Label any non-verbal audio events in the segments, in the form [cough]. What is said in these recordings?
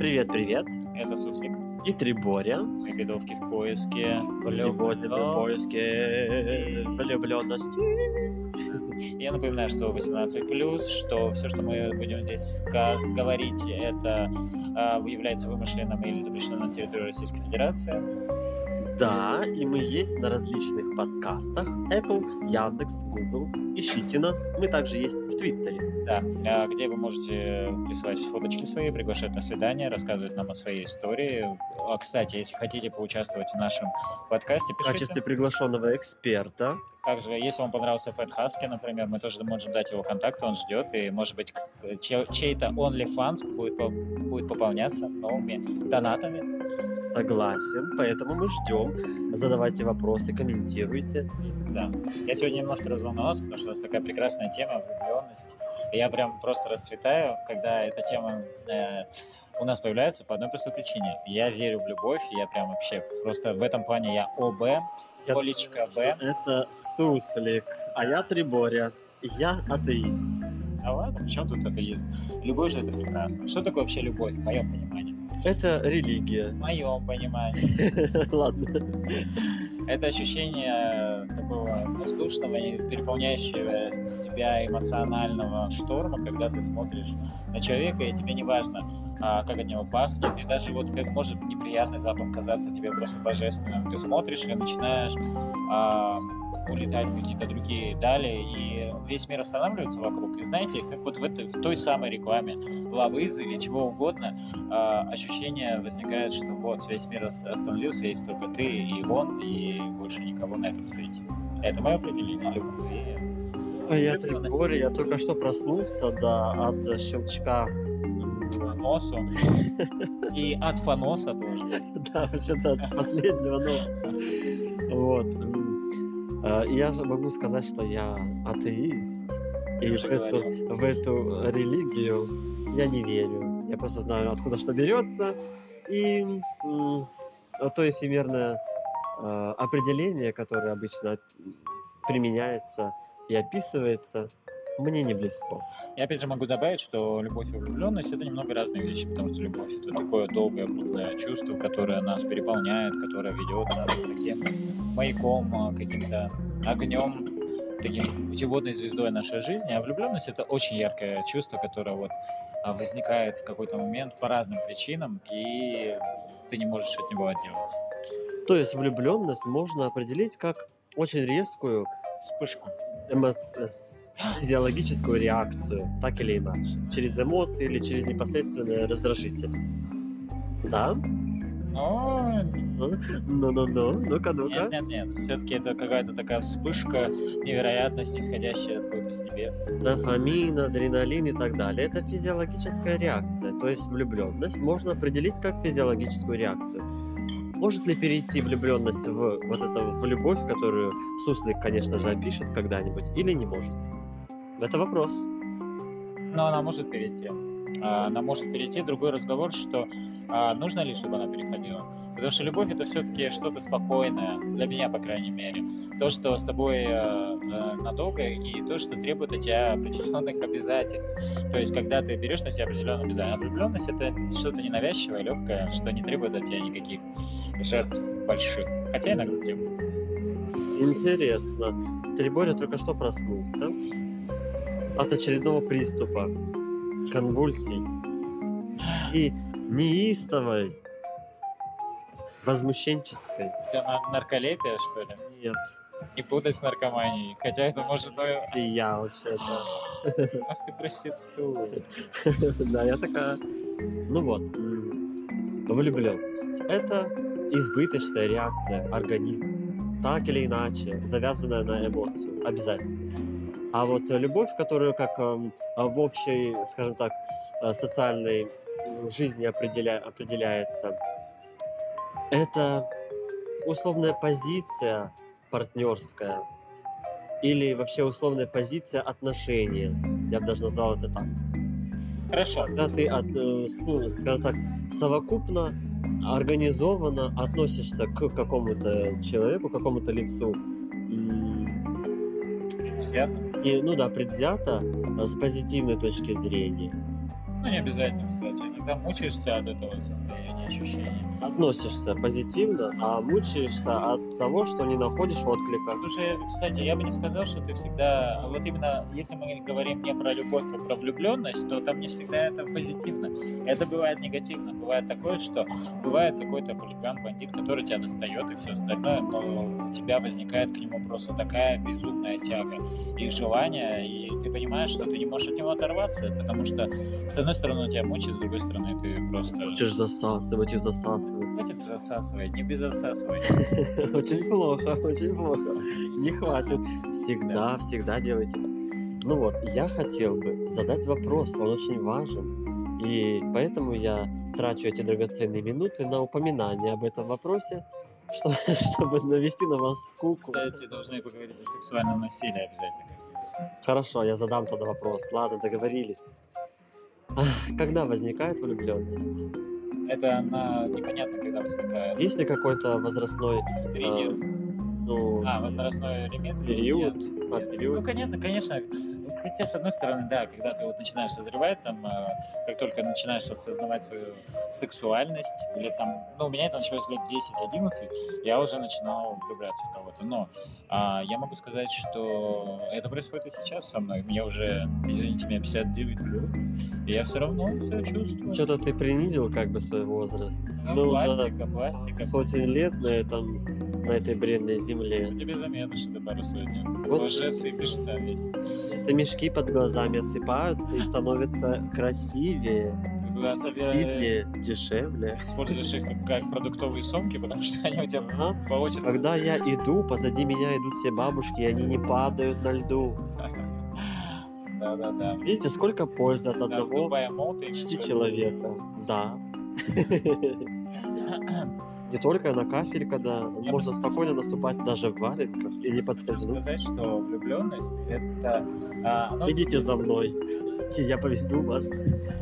Привет-привет. Это Суслик. И Триборя. Мы бедовки в поиске. Мы в поиске влюбленности. Я напоминаю, что 18+, что все, что мы будем здесь говорить, это а, является вымышленным или запрещенным на территории Российской Федерации. Да, и мы есть на различных подкастах. Apple, Яндекс, Google. Ищите нас. Мы также есть в Твиттере. Да, а, где вы можете присылать фоточки свои, приглашать на свидание, рассказывать нам о своей истории. А, кстати, если хотите поучаствовать в нашем подкасте, В пишите. качестве приглашенного эксперта. Также, если вам понравился Фэт Хаски, например, мы тоже можем дать его контакт, он ждет, и, может быть, чей-то OnlyFans будет, будет пополняться новыми донатами. Согласен. Поэтому мы ждем. Задавайте вопросы, комментируйте. Да. Я сегодня немножко разволновался, потому что у нас такая прекрасная тема, влюбленность. Я прям просто расцветаю, когда эта тема э, у нас появляется по одной простой причине. Я верю в любовь, я прям вообще просто в этом плане я ОБ, Олечка Б. Это Суслик, а я Триборя. Я атеист. А ладно, в чем тут атеизм? Любовь же это прекрасно. Что такое вообще любовь, в моем понимании? Это религия. В моем понимании. [laughs] Ладно. Это ощущение такого воздушного и переполняющего тебя эмоционального шторма, когда ты смотришь на человека, и тебе не важно, а, как от него пахнет, и даже вот как может неприятный запах казаться тебе просто божественным. Ты смотришь и начинаешь улетать в какие-то другие дали, и весь мир останавливается вокруг. И знаете, как вот в, этой, в той самой рекламе Лавызы или чего угодно, а, ощущение возникает, что вот весь мир ос- остановился, есть только ты и он, и больше никого на этом свете. Это мое определение любви. А Я. Триборя, я только что проснулся, да, от щелчка. Носу. И от фаноса тоже. [laughs] Да, вообще-то от последнего, но... Вот. И Я могу сказать, что я атеист. И в эту, в эту религию я не верю. Я просто знаю, откуда что берется. И то эфемерное э, определение, которое обычно применяется и описывается, мне не близко. Я опять же могу добавить, что любовь и влюбленность это немного разные вещи, потому что любовь это такое долгое, крупное чувство, которое нас переполняет, которое ведет нас таким маяком, а, каким-то огнем, таким путеводной звездой нашей жизни. А влюбленность это очень яркое чувство, которое вот а, возникает в какой-то момент по разным причинам, и ты не можешь от него отделаться. То есть влюбленность можно определить как очень резкую Вспышку. эмо- э, физиологическую реакцию, так или иначе, через эмоции или через непосредственные раздражители. Да? Но Ну-ну-ну, ну-ка, ну-ка. Нет, нет, нет. Все-таки это какая-то такая вспышка невероятности, исходящая откуда-то с небес. Дофамин, адреналин и так далее. Это физиологическая реакция. То есть влюбленность можно определить как физиологическую реакцию. Может ли перейти влюбленность в вот это в любовь, которую Суслик, конечно же, опишет когда-нибудь, или не может? Это вопрос. Но она может перейти. Она может перейти. Другой разговор, что а, нужно ли, чтобы она переходила. Потому что любовь это все-таки что-то спокойное, для меня, по крайней мере. То, что с тобой э, э, надолго, и то, что требует от тебя определенных обязательств. То есть, когда ты берешь на себя определенные обязательства. Влюбленность это что-то ненавязчивое, легкое, что не требует от тебя никаких жертв больших. Хотя иногда требует. Интересно. Триборя только что проснулся от очередного приступа конвульсий и неистовой возмущенческой. Это на- нарколепия, что ли? Нет, Не путать с наркоманией. Хотя это может... я вообще-то. [gasps] Ах ты проститут. [laughs] Да, я такая. Ну вот, влюбленность. Это избыточная реакция организма. Так или иначе, завязанная на эмоцию. Обязательно. А вот любовь, которую как эм, в общей, скажем так, э, социальной жизни определя- определяется, это условная позиция партнерская или вообще условная позиция отношения. Я бы даже назвал это так. Хорошо. Когда ты, от, э, скажем так, совокупно, организованно относишься к какому-то человеку, к какому-то лицу, м, Взято. и, ну да, предвзято, э, с позитивной точки зрения. Ну, не обязательно, кстати. иногда мучаешься от этого состояния, ощущения. Относишься позитивно, а мучаешься от того, что не находишь отклика. Слушай, кстати, я бы не сказал, что ты всегда... Вот именно, если мы говорим не про любовь, а про влюбленность, то там не всегда это позитивно. Это бывает негативно. Бывает такое, что бывает какой-то хулиган, бандит, который тебя достает и все остальное, но у тебя возникает к нему просто такая безумная тяга и желание, и ты понимаешь, что ты не можешь от него оторваться, потому что, с одной стороны, он тебя мучает, с другой стороны, ты просто... Хочешь засасывать и засасывать. Хватит засасывать, не безосасывай. [laughs] Очень плохо, очень плохо. Не хватит. Всегда, всегда делайте. Ну вот, я хотел бы задать вопрос, он очень важен. И поэтому я трачу эти драгоценные минуты на упоминание об этом вопросе, [laughs] что- чтобы навести на вас скуку. Кстати, должны поговорить о сексуальном насилии обязательно. Хорошо, я задам тогда вопрос. Ладно, договорились. Когда возникает влюбленность? Это она непонятно, когда возникает. Есть ли какой-то возрастной, Триггер. ну, А, возрастной элемент? период? нет? А, Ну, период? конечно, конечно. Хотя, с одной стороны, да, когда ты вот начинаешь созревать, там, э, как только начинаешь осознавать свою сексуальность, или там, ну, у меня это началось лет 10-11, я уже начинал влюбляться в кого-то. Но а, я могу сказать, что это происходит и сейчас со мной. Мне уже, извините меня, 59 лет, и я все равно все чувствую. Что-то ты принизил как бы свой возраст. Ну, уже пластика, пластика. сотен лет на этом, на этой бренной земле. Тебе заметно, что ты пару сотен. Вот. Уже сыпешься весь. Это мешки под глазами осыпаются и становятся красивее, Ты туда дешевле. используешь их как продуктовые сумки, потому что они у тебя Ага. по очереди. Когда я иду, позади меня идут все бабушки, и они не падают на льду. [laughs] Да-да-да. Видите, сколько пользы от Да, в одного Дубае почти человека. Да. [laughs] [laughs] Не только на кафель, когда Я можно спокойно наступать даже в валенках и не подскользнуться. сказать, что влюбленность это а, оно, Идите за мной, я поведу вас.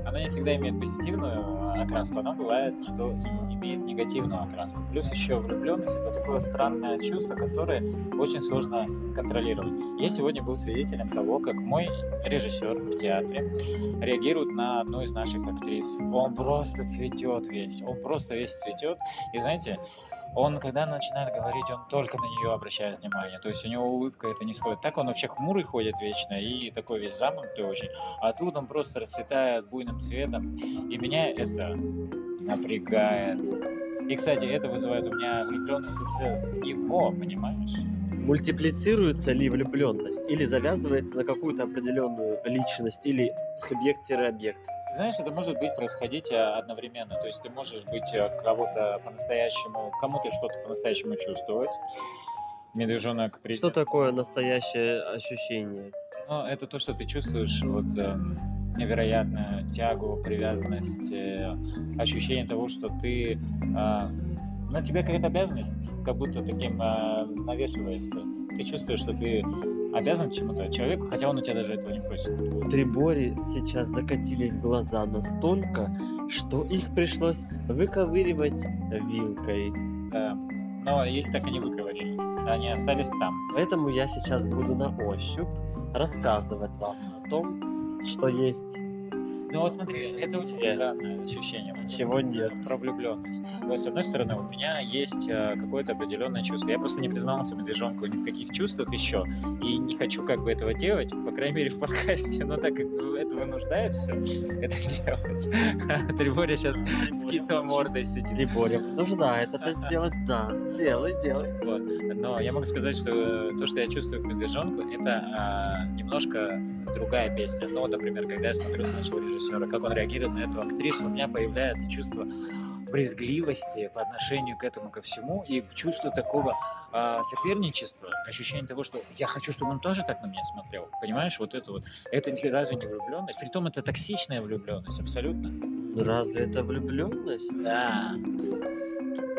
оно не всегда имеет позитивную окраску, оно бывает, что и имеет негативную окраску. Плюс еще влюбленность это такое странное чувство, которое очень сложно контролировать. Я сегодня был свидетелем того, как мой режиссер в театре реагирует на одну из наших актрис. Он просто цветет весь, он просто весь цветет. И знаете, он, когда начинает говорить, он только на нее обращает внимание. То есть у него улыбка это не сходит. Так он вообще хмурый ходит вечно и такой весь замкнутый очень. А тут он просто расцветает буйным цветом. И меня это напрягает. И, кстати, это вызывает у меня влюбленность уже в него, понимаешь? Мультиплицируется ли влюбленность или завязывается на какую-то определенную личность или субъект-объект? Знаешь, это может быть происходить а, одновременно. То есть ты можешь быть а, кого-то по-настоящему, кому-то что-то по-настоящему чувствовать. Медвежонок Что привет. такое настоящее ощущение? Ну, это то, что ты чувствуешь вот э, невероятную тягу, привязанность, э, ощущение того, что ты э, на тебя какая-то обязанность, как будто таким э, навешивается. Ты чувствуешь, что ты обязан чему-то человеку, хотя он у тебя даже этого не просит. У Трибори сейчас закатились глаза настолько, что их пришлось выковыривать вилкой. Да. Но их так и не выковырили. Они остались там. Поэтому я сейчас буду на ощупь рассказывать вам о том, что есть, Ну вот смотри, это очень Нет. странное ощущение. вот чего нет. про влюбленность. То есть, с одной стороны, у меня есть э, какое-то определенное чувство. Я просто не признался медвежонку ни в каких чувствах еще. И не хочу как бы этого делать, по крайней мере, в подкасте. Но так как это вынуждает все это [laughs] делать. Триборя сейчас с кислой мордой сидит. Трибори вынуждает это делать, да. Делай, делай. Вот. Но я могу сказать, что то, что я чувствую к медвежонку, это а, немножко другая песня. Ну, вот, например, когда я смотрю на нашего режиссера, как он реагирует на эту актрису, у меня появляется чувство брезгливости по отношению к этому ко всему и чувство такого а, соперничества, ощущение того, что я хочу, чтобы он тоже так на меня смотрел. Понимаешь, вот это вот. Это разве не влюбленность? Притом это токсичная влюбленность, абсолютно. Ну, Разве это влюбленность? Да.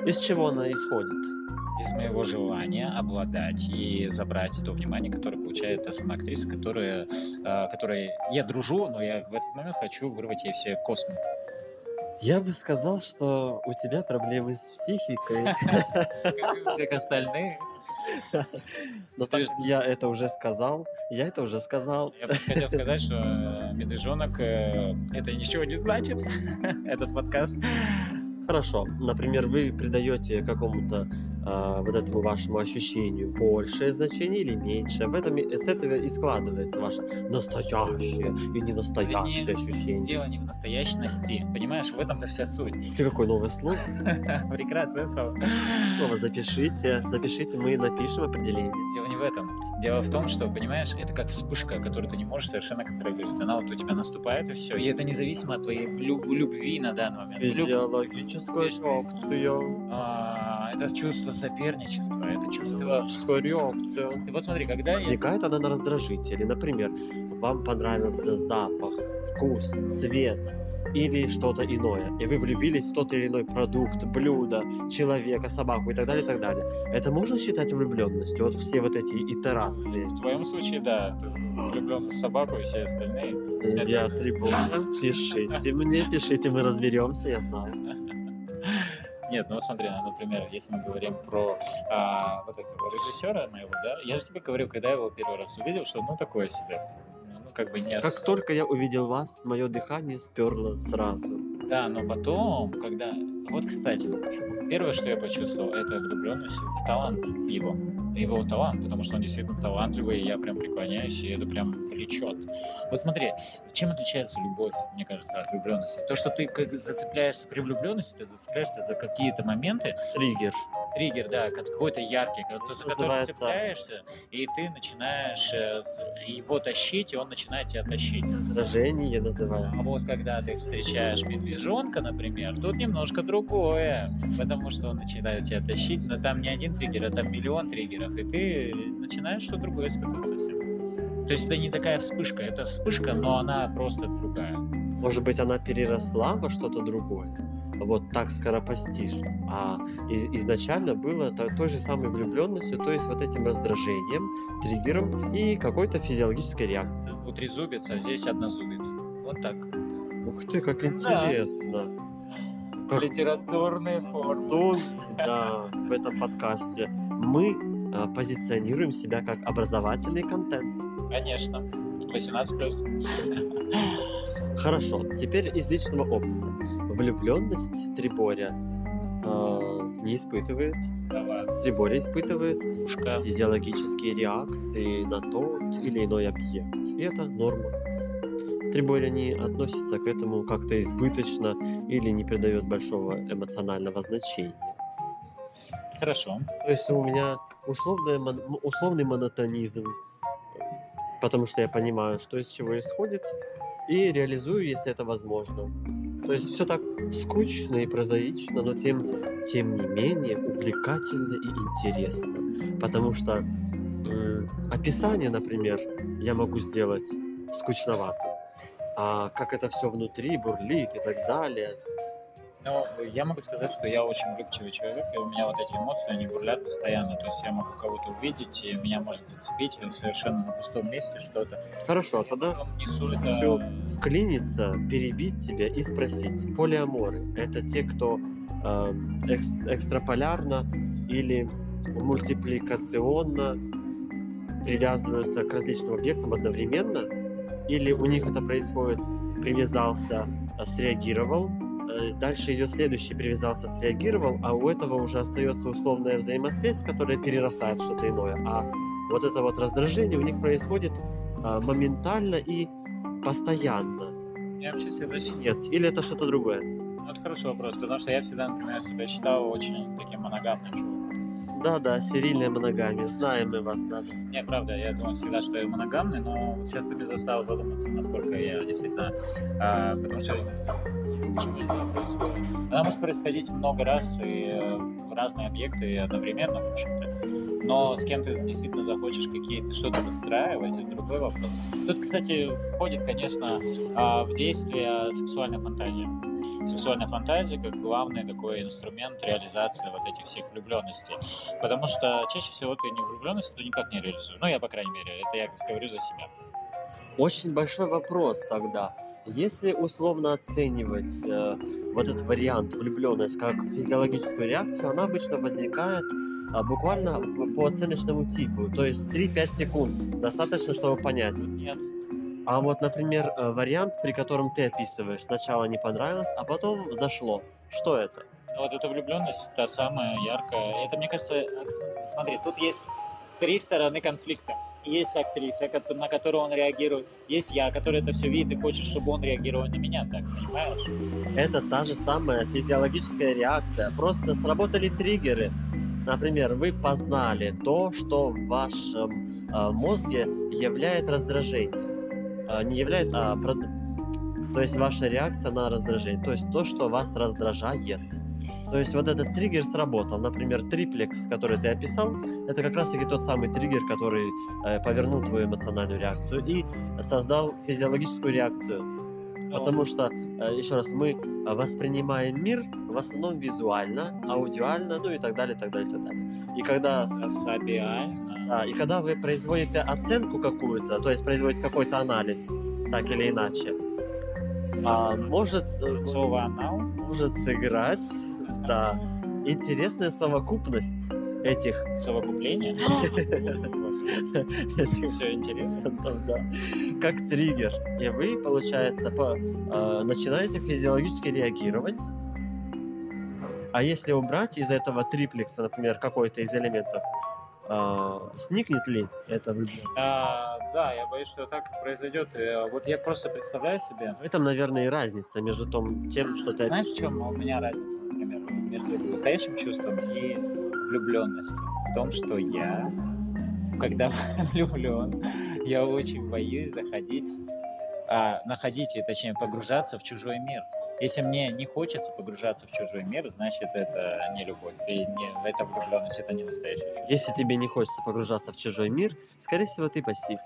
Из чего она исходит? Из моего желания обладать и забрать то внимание, которое получает та сама актриса, которая, э, которой я дружу, но я в этот момент хочу вырвать ей все космы. Я бы сказал, что у тебя проблемы с психикой. Как и у всех остальных. Но так как я это уже сказал. Я это уже сказал. Я просто хотел сказать, что э, медвежонок э, это ничего не значит, [laughs] этот подкаст. Хорошо. Например, вы придаете какому-то а, вот этому вашему ощущению большее значение или меньшее. В этом и- с этого и складывается ваше настоящее и не настоящее Не- ощущение. Дело не в настоящности, понимаешь, в этом-то вся суть. [laughs] Ты какой новый слово? [laughs] Прекрасное слово. Слово запишите. Запишите, мы напишем определение. Дело не в этом. Дело в том, что, понимаешь, это как вспышка, которую ты не можешь совершенно контролировать. Она вот у тебя наступает, и все. И это независимо от твоей люб- любви на данный момент. Физиологическая реакция. А, Это чувство соперничества, это чувство... Физиологическая реакция. Ты вот смотри, когда я... Возникает она на раздражителе. Например, вам понравился запах, вкус, цвет или что-то иное, и вы влюбились в тот или иной продукт, блюдо, человека, собаку и так далее, и так далее. Это можно считать влюбленностью? Вот все вот эти итерации. В твоем случае, да, ты влюблен в собаку и все остальные. Я трибуна. Пишите мне, пишите, мы разберемся, я знаю. [laughs] Нет, ну вот смотри, например, если мы говорим про а, вот этого режиссера моего, да, я же тебе говорил, когда я его первый раз увидел, что ну такое себе. Ну, как бы не Как особо. только я увидел вас, мое дыхание сперло сразу. Да, но потом, когда... Вот, кстати, первое, что я почувствовал, это влюбленность в талант его. Его талант, потому что он действительно талантливый, и я прям преклоняюсь, и это прям влечет. Вот смотри, чем отличается любовь, мне кажется, от влюбленности? То, что ты как зацепляешься при влюбленности, ты зацепляешься за какие-то моменты, Триггер. Триггер, да, как- какой-то яркий, за который цепляешься, и ты начинаешь э, его тащить, и он начинает тебя тащить. Раздражение называется. А вот когда ты встречаешь медвежонка, например, тут немножко другое, потому что он начинает тебя тащить, но там не один триггер, а там миллион триггеров, и ты начинаешь что-то другое испытывать совсем. То есть это не такая вспышка, это вспышка, но она просто другая. Может быть, она переросла во что-то другое. Вот так скоропостижно. А из- изначально было то- той же самой влюбленностью, то есть вот этим раздражением, триггером и какой-то физиологической реакцией. Вот трезубец, а здесь однозубец. Вот так. Ух ты, как интересно. Как Литературные формы. Да, в этом подкасте мы а, позиционируем себя как образовательный контент. Конечно. 18 плюс. [laughs] Хорошо, теперь из личного опыта. Влюбленность Триборя а, не испытывает. Триборя испытывает Ушка. физиологические реакции на тот или иной объект. И это норма. Триборя не относится к этому как-то избыточно или не придает большого эмоционального значения. Хорошо. То есть у меня м- условный монотонизм, потому что я понимаю, что из чего исходит, и реализую, если это возможно. То есть все так скучно и прозаично, но тем, тем не менее увлекательно и интересно. Потому что м, описание, например, я могу сделать скучновато. А как это все внутри бурлит и так далее. Ну, я могу сказать, что я очень влюбчивый человек, и у меня вот эти эмоции, они бурлят постоянно. То есть я могу кого-то увидеть, и меня может зацепить совершенно на пустом месте что-то. Хорошо, тогда Потом несу это... Хочу вклиниться, перебить тебя и спросить. Полиаморы — это те, кто эм, экс- экстраполярно или мультипликационно привязываются к различным объектам одновременно? Или у них это происходит привязался, э, среагировал, э, дальше идет следующий, привязался, среагировал, а у этого уже остается условная взаимосвязь, которая перерастает в что-то иное. А вот это вот раздражение у них происходит а, моментально и постоянно. Я вообще всегда... Нет, или это что-то другое? Ну, это хороший вопрос, потому что я всегда, например, себя считал очень таким моногамным чуваком. Да-да, серийная моногамия, знаем мы вас, да. Не, правда, я думал всегда, что я моногамный, но вот сейчас ты меня заставил задуматься, насколько я действительно... а, потому что почему из этого происходит. Она может происходить много раз и э, в разные объекты одновременно, в общем-то. Но с кем ты действительно захочешь какие-то что-то выстраивать, это другой вопрос. Тут, кстати, входит, конечно, а, в действие сексуальная фантазия. Сексуальная фантазия как главный такой инструмент реализации вот этих всех влюбленностей. Потому что чаще всего ты не влюбленность, ты никак не реализуешь. Ну, я, по крайней мере, это я говорю за себя. Очень большой вопрос тогда. Если условно оценивать э, вот этот вариант влюбленность как физиологическую реакцию, она обычно возникает а, буквально по оценочному типу, то есть 3-5 секунд достаточно, чтобы понять. Нет. А вот, например, э, вариант, при котором ты описываешь, сначала не понравилось, а потом зашло. Что это? Ну, Вот эта влюбленность, та самая яркая. Это, мне кажется, смотри, тут есть три стороны конфликта. Есть актриса, на которую он реагирует. Есть я, который это все видит и хочет, чтобы он реагировал на меня, так, понимаешь? Это та же самая физиологическая реакция. Просто сработали триггеры. Например, вы познали то, что в вашем э, мозге являет раздражение. Э, не являет, а прод- то есть ваша реакция на раздражение. То есть то, что вас раздражает. То есть вот этот триггер сработал. Например, триплекс, который ты описал, это как раз таки тот самый триггер, который э, повернул твою эмоциональную реакцию и создал физиологическую реакцию. Потому что, э, еще раз, мы воспринимаем мир в основном визуально, аудиально, ну и так далее, так далее, так далее. И когда, Сабиально. да, и когда вы производите оценку какую-то, то есть производите какой-то анализ, так или иначе, а, может, э, может сыграть, да, интересная совокупность этих, Совокупление. [laughs] этих Все интересно. как триггер. И вы, получается, по- э, начинаете физиологически реагировать. А если убрать из этого триплекса, например, какой-то из элементов, э, сникнет ли это? А, да, я боюсь, что так произойдет. Э, Вот я просто представляю себе. В этом, наверное, и разница между том, тем, что ты... Знаешь, в чем у меня разница, например, между настоящим чувством и влюбленностью? В том, что я, когда [laughs] влюблен, я очень боюсь заходить, а, находить, и, точнее, погружаться в чужой мир. Если мне не хочется погружаться в чужой мир, значит, это не любовь. И не, это влюбленность, это не настоящее чувство. Если тебе не хочется погружаться в чужой мир, скорее всего, ты пассив.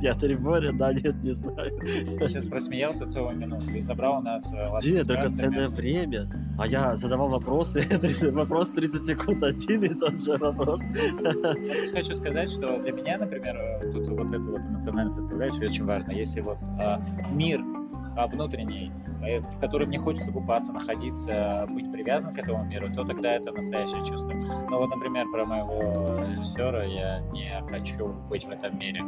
Я Триборя, да, нет, не знаю. Сейчас просмеялся целую минуту и забрал у нас э, Где драгоценное красками. время? А я задавал вопросы, [laughs] вопрос 30 секунд один и тот же вопрос. Хочу сказать, что для меня, например, э, тут вот эта вот эмоциональная составляющая очень важна. Если вот а, мир а, внутренний, э, в котором мне хочется купаться, находиться, быть привязан к этому миру, то тогда это настоящее чувство. Но вот, например, про моего режиссера я не хочу быть в этом мире.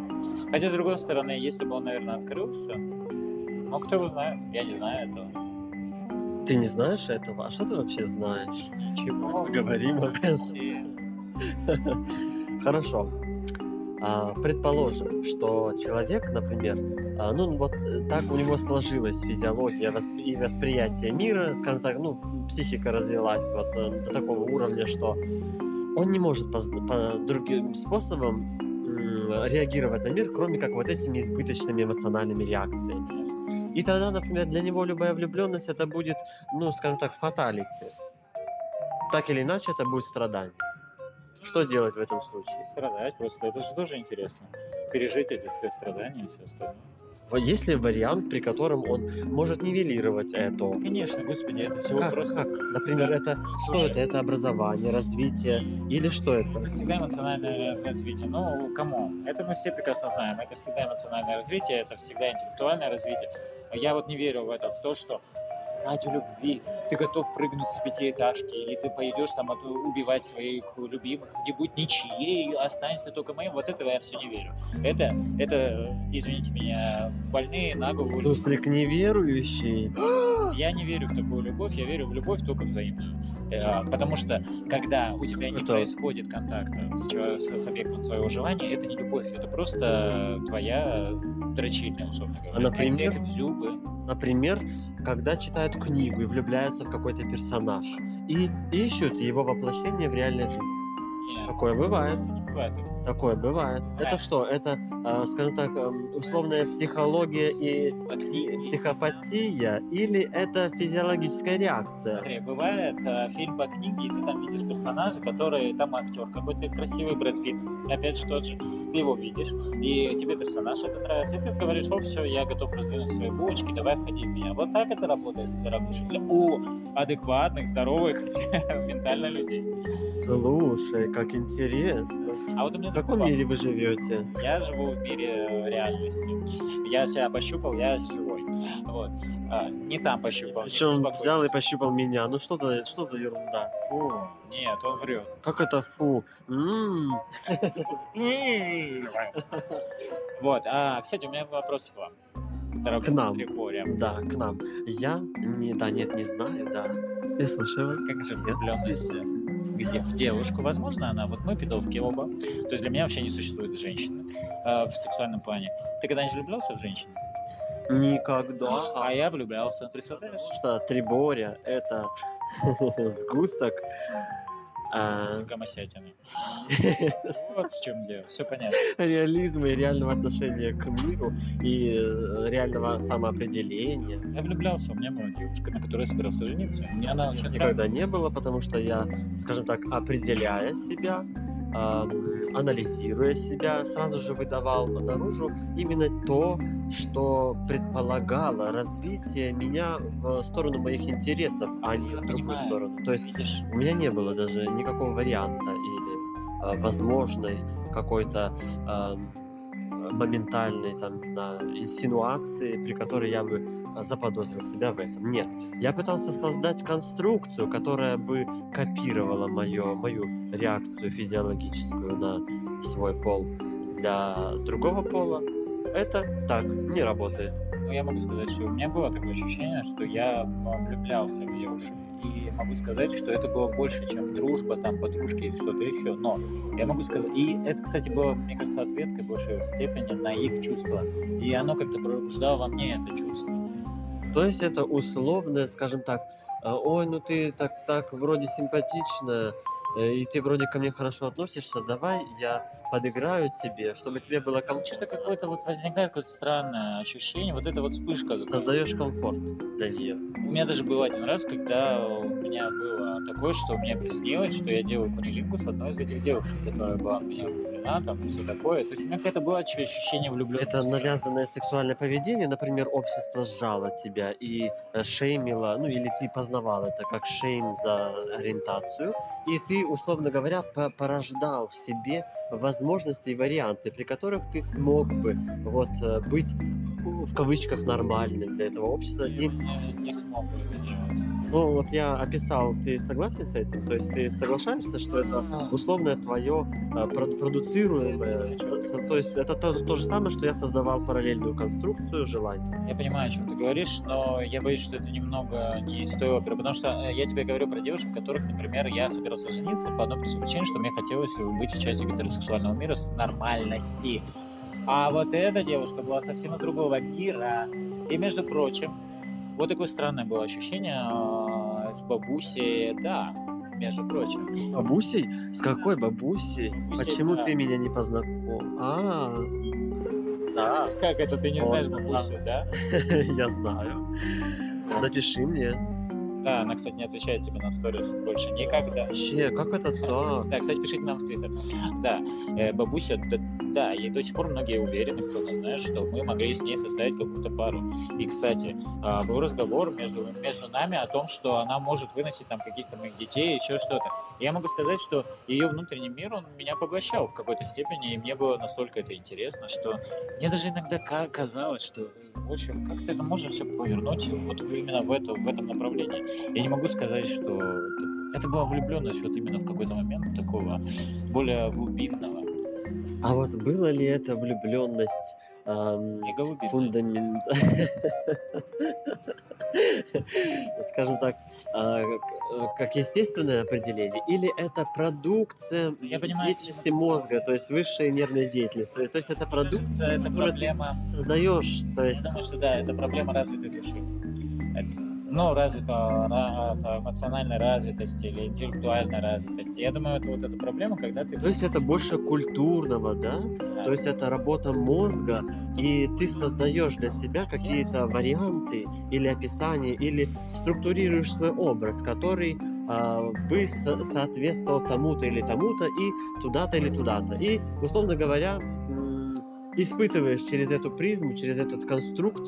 Хотя, с другой стороны, если бы он, наверное, открылся, ну, кто его знает, я не знаю этого. Ты не знаешь этого? А что ты вообще знаешь? Ничего. Говорим. Все. [laughs] Хорошо. А, предположим, что человек, например, а, ну вот э, так у него сложилась физиология и восприятие мира, скажем так, ну психика развилась вот э, до такого уровня, что он не может поз- по другим способам реагировать на мир, кроме как вот этими избыточными эмоциональными реакциями. И тогда, например, для него любая влюбленность это будет, ну, скажем так, фаталити. Так или иначе, это будет страдание. Что делать в этом случае? Страдать просто, это же тоже интересно. Пережить эти все страдания и все остальное. Есть ли вариант, при котором он может нивелировать это? Конечно, господи, это всего Как, просто... как? Например, это что Слушай, это? Это образование, развитие или что это? Это всегда эмоциональное развитие. Ну, кому? Это мы все прекрасно знаем. Это всегда эмоциональное развитие, это всегда интеллектуальное развитие. Я вот не верю в это, в то, что ради любви ты готов прыгнуть с пятиэтажки, или ты пойдешь там убивать своих любимых, не будь ничьей, останься только моим. Вот этого я все не верю. Это, это, извините меня, больные на голову. Суслик неверующий. [gasps] Я не верю в такую любовь, я верю в любовь только взаимную. Э, Потому что, когда у тебя не Это- происходит контакта с, с- с объектом своего желания, это не любовь, это просто твоя дрочильня, условно говоря. А, например? Эффект зубы. Например, когда читают книгу и влюбляются в какой-то персонаж и ищут его воплощение в реальной жизни. Нет, Такое бывает. не бывает. Такое бывает. Это Да. что? Это, э, скажем так, эм, условная психология и пси- психопатия или это физиологическая реакция? Смотри, бывает э, фильм по книге, и ты там видишь персонажа, который там актер, какой-то красивый Брэд Питт, опять же тот же, ты его видишь, и тебе персонаж это нравится, и ты говоришь, о, все, я готов раздвинуть свои булочки, давай входи в меня. Вот так это работает, дорогуша, у адекватных, здоровых, [laughs] ментально людей. Слушай, как интересно. А вот у меня В каком вопрос. мире вы живете? Я живу в мире реальности. Я себя пощупал, я живой. Вот. А, не там пощупал. Причем взял и пощупал меня. Ну что за, что за ерунда? Фу. Нет, он врет. Как это фу? Вот, а, кстати, у меня вопрос к вам. Дорогой К нам. Григорий. Да, к нам. Я не, да, нет, не знаю, да. Я слушаю вас. Как же влюбленность э, где? В девушку, возможно, она, вот мы пидовки оба, то есть для меня вообще не существует женщины э, в сексуальном плане. Ты когда-нибудь влюблялся в женщину? Никогда. А я влюблялся, представляешь? Потому что Триборя это [laughs] сгусток. А, С гомосятиной. [laughs] Вот в чем дело, все понятно. реализма и реального отношения к миру и э, реального самоопределения. Я влюблялся, у меня была девушка, на которой я собирался жениться. Мне она очень Никогда не было, потому что я, скажем так, определяя себя, анализируя себя, сразу же выдавал наружу именно то, что предполагало развитие меня в сторону моих интересов, а не в другую Понимаю. сторону. То есть Видишь, у меня не было даже никакого варианта или а, возможной какой-то ам, моментальной, там, не знаю, инсинуации, при которой я бы а, заподозрил себя в этом. Нет. Я пытался создать конструкцию, которая бы копировала моё, мою реакцию физиологическую на свой пол. Для другого пола это так не работает. ну, я могу сказать, что у меня было такое ощущение, что я влюблялся в девушек. И могу сказать, что это было больше, чем дружба, там, подружки и что-то еще. Но я могу сказать... И это, кстати, было, мне кажется, ответкой в большей степени на их чувства. И оно как-то пробуждало во мне это чувство. То есть это условное, скажем так, э, ой, ну ты так, так вроде симпатичная, э, и ты вроде ко мне хорошо относишься, давай я подыграю тебе, чтобы тебе было комфортно. Что-то какое-то вот возникает какое-то странное ощущение, вот это вот вспышка. Создаешь комфорт для нее. У меня даже был один раз, когда у меня было такое, что мне приснилось, что я делаю кунилингу с одной из этих девушек, которая была в меня влюблена, там, и все такое. То есть у меня какое-то было ощущение влюбленности. Это навязанное сексуальное поведение, например, общество сжало тебя и э, шеймило, ну или ты познавал это как шейм за ориентацию, и ты, условно говоря, по- порождал в себе возможности и варианты, при которых ты смог бы вот э, быть ну, в кавычках нормальным для этого общества. Я не, не смог это делать. ну вот я описал, ты согласен с этим? То есть ты соглашаешься, что это условное твое прод- продуцируемое, то есть это то, то же самое, что я создавал параллельную конструкцию желаний. Я понимаю, о чем ты говоришь, но я боюсь, что это немного не из той оперы, потому что э, я тебе говорю про девушек, которых, например, я собирался жениться по одной причине, что мне хотелось быть частью гетеросексуального мира с нормальности. А вот эта девушка была совсем из другого мира. И, между прочим, вот такое странное было ощущение э, с бабусей, да, между прочим. Бабусей? С какой бабусей? Бабусей, Почему да. ты меня не познакомил? А, да, Как это, ты не знаешь бабусю, да? [laughs] я знаю. Напиши мне. Да, она, кстати, не отвечает тебе на сторис больше никогда. Вообще, как это так? Да, кстати, пишите нам в Твиттер. Да, э, бабуся, да, и до сих пор многие уверены, кто нас знает, что мы могли с ней составить какую-то пару. И, кстати, а, был разговор между, между нами о том, что она может выносить там каких-то моих детей, еще что-то. Я могу сказать, что ее внутренний мир, он меня поглощал в какой-то степени, и мне было настолько это интересно, что мне даже иногда ка- казалось, что в общем, как-то это можно все повернуть вот именно в, это, в этом направлении. Я не могу сказать, что это, это была влюбленность вот именно в какой-то момент такого более глубинного. А вот была ли это влюбленность голубинного. фундамент... [laughs] Скажем так, а, как- естественное определение, или это продукция Я понимаю, деятельности мозга, то есть высшей нервной деятельности. То есть это продукт, кажется, это проблема. создаешь. То Я есть думаю, что да, это проблема развитой души. Это- Ну, развита ра- это эмоциональной развитости или интеллектуальной развитости. Я думаю, это вот эта проблема, когда ты... То есть это больше культурного, да? Да. То есть это работа мозга, и ты создаешь для себя какие-то варианты или описания, или структурируешь свой образ, который а, бы со- соответствовал тому-то или тому-то, и туда-то или туда-то. И, условно говоря, испытываешь через эту призму, через этот конструкт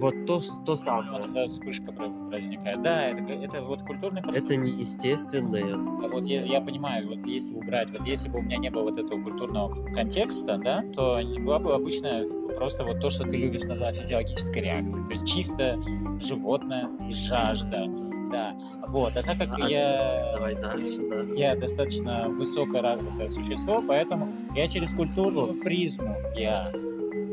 Вот то, то самое. эта вспышка возникает. Да, это, это вот культурный Это парадокс. неестественное. А Вот я, я понимаю, вот если убрать, вот если бы у меня не было вот этого культурного контекста, да, то была бы обычная просто вот то, что ты любишь назвать физиологической реакцией. То есть чисто животное и жажда. Да, вот. А так как А, я, Давай дальше, да. я достаточно высокоразвитое существо, поэтому я через культурную призму, я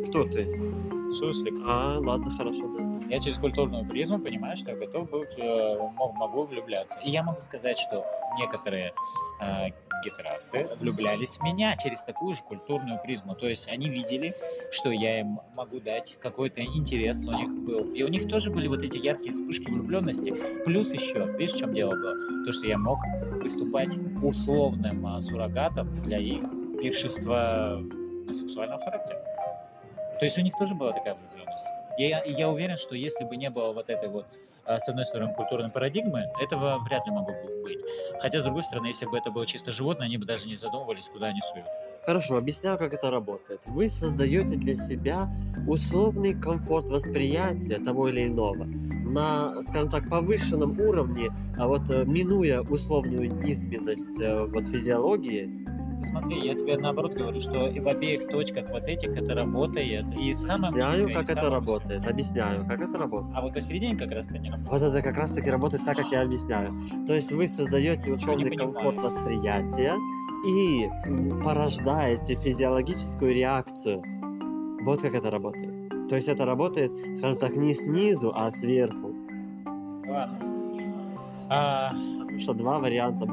Кто ты? Суслик, А, ладно, хорошо, да. я через культурную призму понимаю, что я готов быть, э, мо- могу влюбляться. И я могу сказать, что некоторые э, гетерасты влюблялись в меня через такую же культурную призму. То есть они видели, что я им могу дать какой-то интерес у них был. И у них тоже были вот эти яркие вспышки влюбленности. Плюс еще, видишь, в чем дело было? То, что я мог выступать условным а, суррогатом для их пиршества сексуального характера. То есть у них тоже была такая влюбленность. Я, я уверен, что если бы не было вот этой вот, а, с одной стороны, культурной парадигмы, этого вряд ли могло бы быть. Хотя, с другой стороны, если бы это было чисто животное, они бы даже не задумывались, куда они суют. Хорошо, объясняю, как это работает. Вы создаете для себя условный комфорт восприятия того или иного на, скажем так, повышенном уровне, а вот э, минуя условную низменность э, вот физиологии, Смотри, я тебе наоборот говорю, что и в обеих точках вот этих это работает. И самое объясняю, близкое, и как это самое работает. высокое. Объясняю, как это работает. А вот посередине как раз-то не работает. Вот это как раз таки работает так, как я объясняю. То есть вы создаете условный комфорт восприятия и порождаете физиологическую реакцию. Вот как это работает. То есть это работает, скажем так, не снизу, а сверху. Ладно. А, что два варианта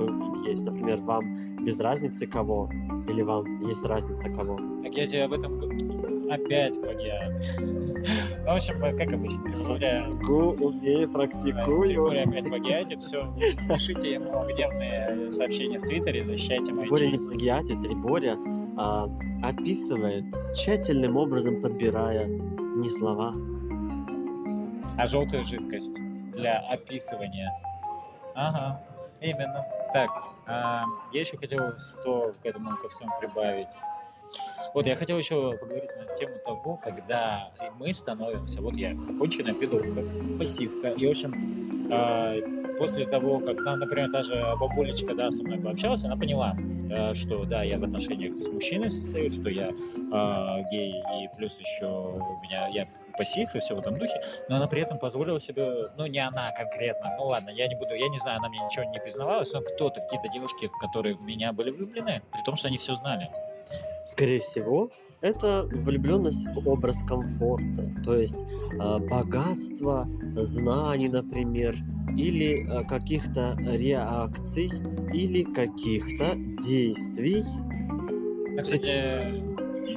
есть. Например, вам без разницы кого, или вам есть разница кого. так я тебе об этом опять плагиат. Ну, в общем, как обычно, Григория, Гу, умею, практикую. Григорий опять плагиатит, все. Пишите ему гневные сообщения в Твиттере, защищайте мои Боря не плагиатит, Триборя а, описывает, тщательным образом подбирая не слова, А желтая жидкость для описывания. Ага, именно. Так, а, я еще хотел что к этому ко всему прибавить. Вот я хотел еще поговорить на тему того, когда мы становимся, вот я, конченая пидорка, пассивка, и, в общем, а, после того, как, например, та же бабулечка, да, со мной пообщалась, она поняла, э, что, да, я в отношениях с мужчиной состою, что я а, гей, и плюс еще у меня, я пассив и все в этом духе, но она при этом позволила себе, ну не она конкретно, ну ладно, я не буду, я не знаю, она мне ничего не признавалась, но кто-то, какие-то девушки, которые в меня были влюблены, при том, что они все знали. Скорее всего, это влюбленность в образ комфорта, то есть э, богатство знаний, например, или э, каких-то реакций, или каких-то действий кстати,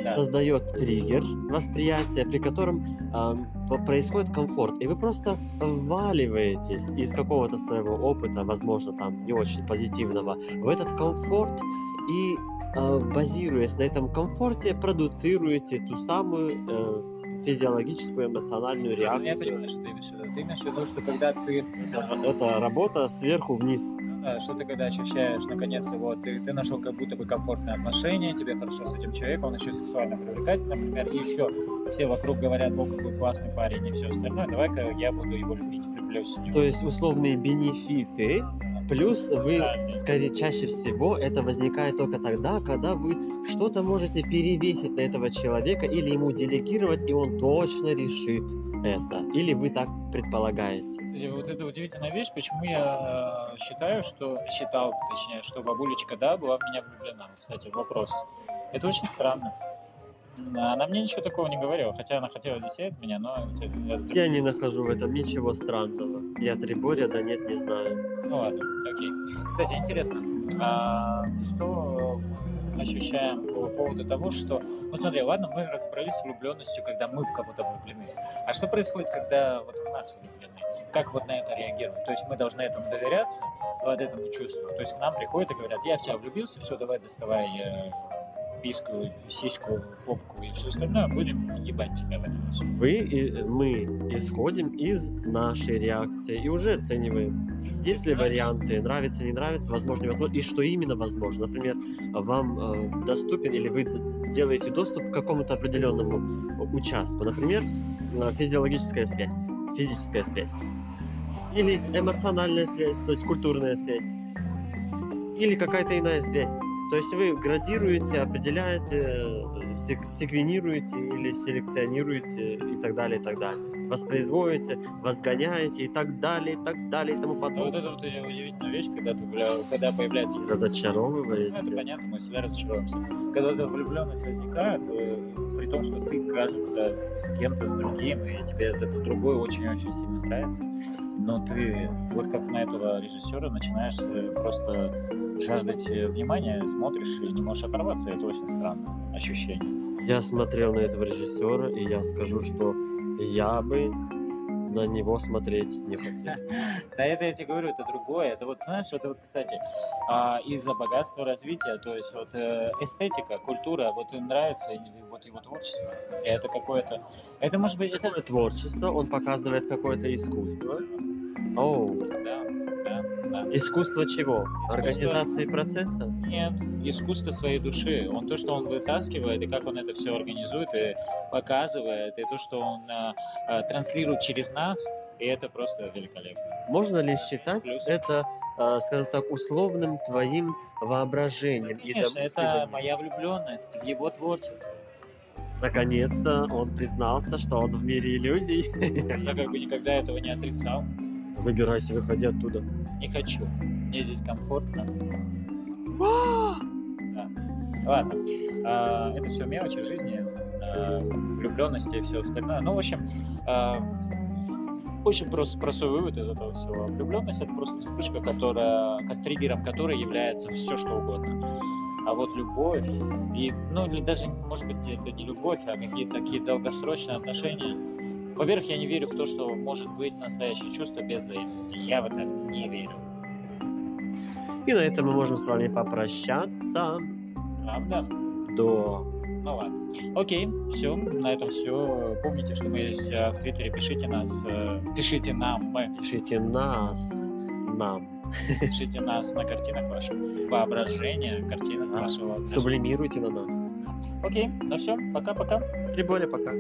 да. создает триггер восприятия, при котором э, происходит комфорт, и вы просто вваливаетесь из какого-то своего опыта, возможно, там не очень позитивного, в этот комфорт и э, базируясь на этом комфорте, продуцируете ту самую э, физиологическую эмоциональную Ну, Я реакцию. понимаю, что ты имеешь в виду. Ты имеешь в виду, что когда ты, Вот это работа сверху вниз. Да, что ты когда ощущаешь, наконец-то, вот, ты, ты нашел как будто бы комфортные отношения, тебе хорошо с этим человеком, он еще сексуально привлекательный, например, и еще все вокруг говорят, о, какой классный парень и все остальное, давай-ка я буду его любить, влюблюсь в него. То есть условные бенефиты Плюс вы, скорее, чаще всего это возникает только тогда, когда вы что-то можете перевесить на этого человека или ему делегировать, и он точно решит это. Или вы так предполагаете. Кстати, вот это удивительная вещь, почему я э, считаю, что считал, точнее, что бабулечка, да, была в меня влюблена. Кстати, вопрос. Это очень странно. Она мне ничего такого не говорила, хотя она хотела детей от меня, но это- Я не нахожу в этом ничего странного. Я Триборя, да нет, не знаю. Ну ладно, окей. Кстати, интересно, а что мы ощущаем по поводу того, что... Ну смотри, ладно, мы разобрались с влюбленностью, когда мы в кого-то влюблены. А что происходит, когда вот в нас влюблены? Как вот на это реагировать? То есть мы должны этому доверяться, вот этому чувству. То есть к нам приходят и говорят, я в тебя влюбился, все, давай доставай э, писку, сиську, попку и все остальное, будем ебать тебя в этом всем. Вы и мы исходим из нашей реакции и уже оцениваем. Есть ли варианты, нравится, не нравится, возможно, невозможно, и что именно возможно. Например, вам э, доступен или вы делаете доступ к какому-то определенному участку. Например, э, физиологическая связь, физическая связь. Или эмоциональная связь, то есть культурная связь. Или какая-то иная связь. То есть вы градируете, определяете, э, сек- секвенируете или селекционируете и так далее, и так далее. Воспроизводите, возгоняете и так далее, и так далее, и тому Ну, вот подобное. это вот удивительная вещь, когда, ты, бля, когда появляется... Ну, Разочаровываете. это понятно, мы всегда разочаровываемся. Когда эта влюбленность возникает, э, при том, что ты, кажется, с кем-то с другим, и тебе этот другой очень-очень сильно нравится, но ты, вот как на этого режиссера, начинаешь э, просто жаждать э, внимания, смотришь и не можешь оторваться. Это очень странное ощущение. Я смотрел на этого режиссера, и я скажу, что я бы на него смотреть не хотел. [laughs] Да это я тебе говорю, это другое. Это вот, знаешь, это вот, кстати, а, из-за богатства развития, то есть вот э, эстетика, культура, вот нравится вот его творчество. И это какое-то... Это может быть... Это... Это творчество, он показывает какое-то искусство. Оу, Да, да, да. искусство чего? Искусство- Организации процесса? Нет, искусство своей души. Он то, что он вытаскивает, и как он это все организует и показывает, и то, что он а, а, транслирует через нас, и это просто великолепно. Можно ли считать Плюс. это, э, скажем так, условным твоим воображением и Конечно, это домысливанием? моя влюбленность в его творчество. Наконец-то он признался, что он в мире иллюзий. Я как бы никогда этого не отрицал. Выбирайся, выходи оттуда. Не хочу. Мне здесь комфортно. Да. Ладно. А, это все мелочи жизни, а, влюбленности и все остальное. Ну, в общем, а, очень просто простой вывод из этого всего. Влюбленность это просто вспышка, которая, как триггером которой является все, что угодно. А вот любовь, и, ну или даже, может быть, это не любовь, а какие-то такие долгосрочные отношения. Во-первых, я не верю в то, что может быть настоящее чувство без взаимности. Я в это не верю. И на этом мы можем с вами попрощаться Правда? до... Ну ладно. Окей, все, на этом все. Помните, что мы есть э, в Твиттере, пишите нас, э, пишите нам, Пишите нас, нам. Пишите нас на картинах вашего воображения, картинах А, вашего. Сублимируйте на нас. Окей, ну все, пока-пока. И более пока.